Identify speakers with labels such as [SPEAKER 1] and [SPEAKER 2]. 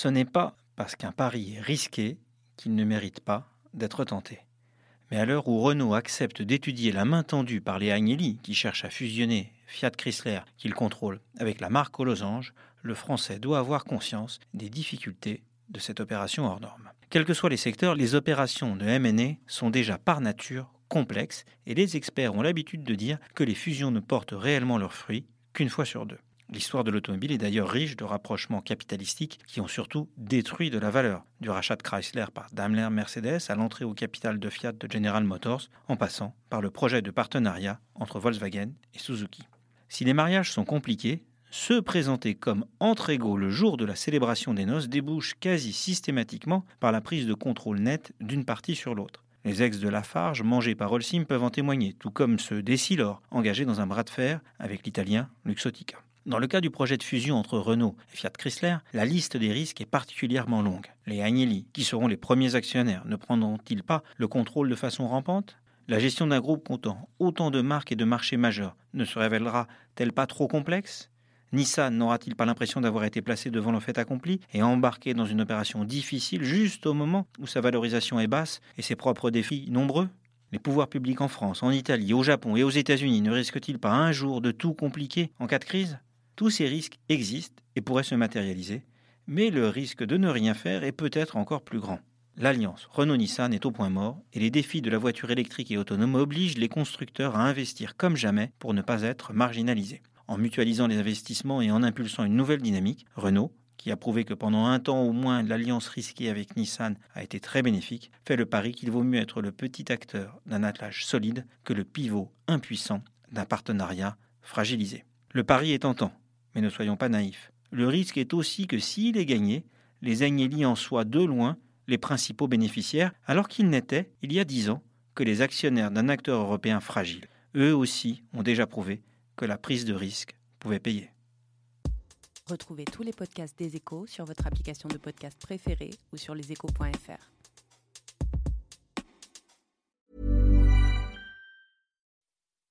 [SPEAKER 1] Ce n'est pas parce qu'un pari est risqué qu'il ne mérite pas d'être tenté. Mais à l'heure où Renault accepte d'étudier la main tendue par les Agnelli qui cherchent à fusionner Fiat Chrysler qu'il contrôle avec la marque aux losanges, le Français doit avoir conscience des difficultés de cette opération hors norme. Quels que soient les secteurs, les opérations de M&A sont déjà par nature complexes et les experts ont l'habitude de dire que les fusions ne portent réellement leurs fruits qu'une fois sur deux. L'histoire de l'automobile est d'ailleurs riche de rapprochements capitalistiques qui ont surtout détruit de la valeur, du rachat de Chrysler par Daimler Mercedes à l'entrée au capital de Fiat de General Motors, en passant par le projet de partenariat entre Volkswagen et Suzuki. Si les mariages sont compliqués, ceux présentés comme entre égaux le jour de la célébration des noces débouchent quasi systématiquement par la prise de contrôle net d'une partie sur l'autre. Les ex de Lafarge, mangés par Holcim, peuvent en témoigner, tout comme ceux d'Essilor, engagés dans un bras de fer avec l'italien Luxotica. Dans le cas du projet de fusion entre Renault et Fiat Chrysler, la liste des risques est particulièrement longue. Les Agnelli, qui seront les premiers actionnaires, ne prendront-ils pas le contrôle de façon rampante? La gestion d'un groupe comptant autant de marques et de marchés majeurs ne se révélera-t-elle pas trop complexe? Nissan n'aura-t-il pas l'impression d'avoir été placé devant le fait accompli et embarqué dans une opération difficile juste au moment où sa valorisation est basse et ses propres défis nombreux? Les pouvoirs publics en France, en Italie, au Japon et aux États-Unis ne risquent-ils pas un jour de tout compliquer en cas de crise? Tous ces risques existent et pourraient se matérialiser, mais le risque de ne rien faire est peut-être encore plus grand. L'alliance Renault-Nissan est au point mort et les défis de la voiture électrique et autonome obligent les constructeurs à investir comme jamais pour ne pas être marginalisés. En mutualisant les investissements et en impulsant une nouvelle dynamique, Renault, qui a prouvé que pendant un temps au moins l'alliance risquée avec Nissan a été très bénéfique, fait le pari qu'il vaut mieux être le petit acteur d'un attelage solide que le pivot impuissant d'un partenariat fragilisé. Le pari est tentant, mais ne soyons pas naïfs. Le risque est aussi que s'il est gagné, les Agnelli en soient de loin les principaux bénéficiaires, alors qu'ils n'étaient, il y a dix ans, que les actionnaires d'un acteur européen fragile. Eux aussi ont déjà prouvé que la prise de risque pouvait payer.
[SPEAKER 2] Retrouvez tous les podcasts des échos sur votre application de podcast préférée ou sur leséchos.fr.